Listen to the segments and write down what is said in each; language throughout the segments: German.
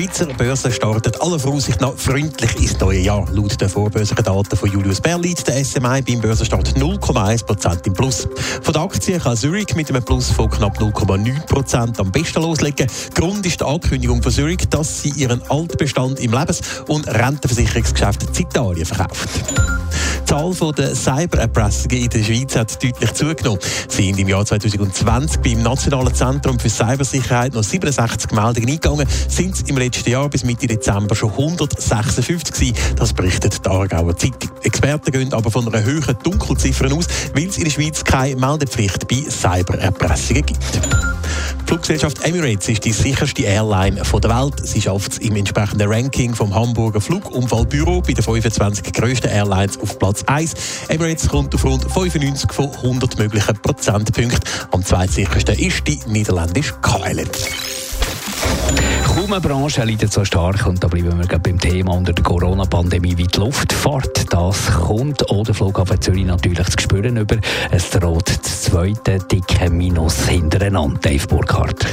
Die Schweizer Börse startet aller Voraussicht nach freundlich ins neue Jahr. Laut den vorbörslichen Daten von Julius Bär liegt der SMI beim Börsenstart 0,1% im Plus. Von der Aktie kann Zurich mit einem Plus von knapp 0,9% am besten loslegen. Grund ist die Ankündigung von Zurich, dass sie ihren Altbestand im Lebens- und Rentenversicherungsgeschäft in Italien verkauft. Die Zahl der Cybererpressungen in der Schweiz hat deutlich zugenommen. Sie sind im Jahr 2020 beim Nationalen Zentrum für Cybersicherheit noch 67 Meldungen eingegangen, sind im letzten Jahr bis Mitte Dezember schon 156 gewesen. Das berichtet die Aargauer Zeitung. Experten gehen aber von einer höheren Dunkelziffer aus, weil es in der Schweiz keine Meldepflicht bei Cybererpressungen gibt. Die Fluggesellschaft Emirates ist die sicherste Airline der Welt. Sie schafft es im entsprechenden Ranking vom Hamburger Flugunfallbüro bei den 25 grössten Airlines auf Platz 1. Emirates kommt auf rund 95 von 100 möglichen Prozentpunkten. Am zweitsichersten ist die niederländische KLM. Kaum eine Branche leidet so stark und da bleiben wir beim Thema unter der Corona-Pandemie wie die Luftfahrt. Das kommt auch der Flughafen Zürich natürlich zu spüren über. Es droht das zweite dicke Minus hintereinander, Dave Burkhardt.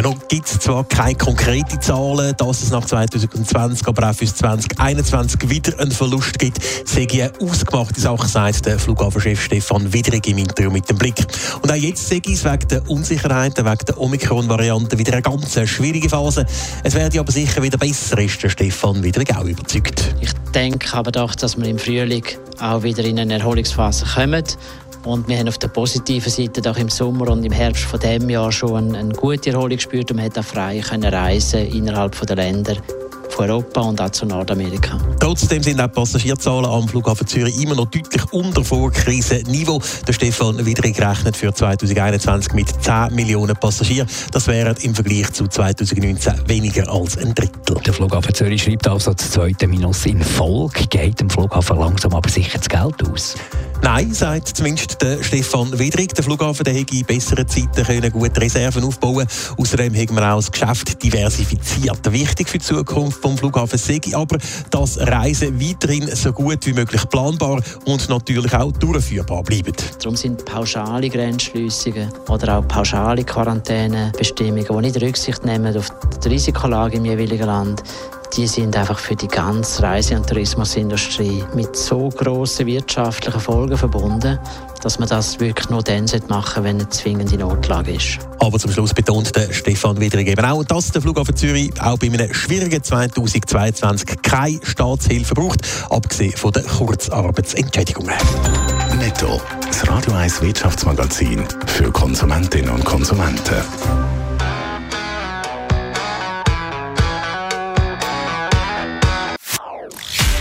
Ja, noch gibt es zwar keine konkreten Zahlen, dass es nach 2020, aber auch für 2021 wieder einen Verlust gibt, sehe ich eine ausgemachte Sache, sagt der Flughafenchef Stefan Widrig im Interview mit dem Blick. Und auch jetzt sehe ich es wegen der Unsicherheiten, wegen der Omikron-Variante wieder eine ganz schwierige Phase. Es werde aber sicher wieder besser, ist der Stefan Widrig auch überzeugt. Ich denke aber doch, dass wir im Frühling auch wieder in eine Erholungsphase kommen. Und wir haben auf der positiven Seite auch im Sommer und im Herbst von dem Jahr schon eine, eine gute Erholung gespürt und man hat auch frei können reisen innerhalb der Länder von Europa und auch zu Nordamerika. Trotzdem sind auch die Passagierzahlen am Flughafen Zürich immer noch deutlich unter Vorkrisenniveau. Der Stefan Widrig rechnet für 2021 mit 10 Millionen Passagieren. Das wären im Vergleich zu 2019 weniger als ein Drittel. Der Flughafen Zürich schreibt also das zweite Minus in Folge. Geht dem Flughafen langsam aber sicher das Geld aus? Nein, sagt zumindest der Stefan Widrig. Der Flughafen der hätte in besseren Zeiten können gute Reserven aufbauen Außerdem haben wir auch das Geschäft diversifiziert. Wichtig für die Zukunft vom Flughafen sei aber, dass Reisen weiterhin so gut wie möglich planbar und natürlich auch durchführbar bleiben. Darum sind pauschale Grenzschliessungen oder auch pauschale Quarantänebestimmungen, die nicht Rücksicht nehmen auf die Risikolage im jeweiligen Land, die sind einfach für die ganze Reise- und Tourismusindustrie mit so grossen wirtschaftlichen Folgen verbunden, dass man das wirklich nur dann machen sollte, wenn eine zwingende Notlage ist. Aber zum Schluss betont der Stefan Widrig eben auch, dass der Flughafen Zürich auch bei einem schwierigen 2022 keine Staatshilfe braucht, abgesehen von den Kurzarbeitsentschädigungen. Netto. Das Radio 1 Wirtschaftsmagazin für Konsumentinnen und Konsumenten.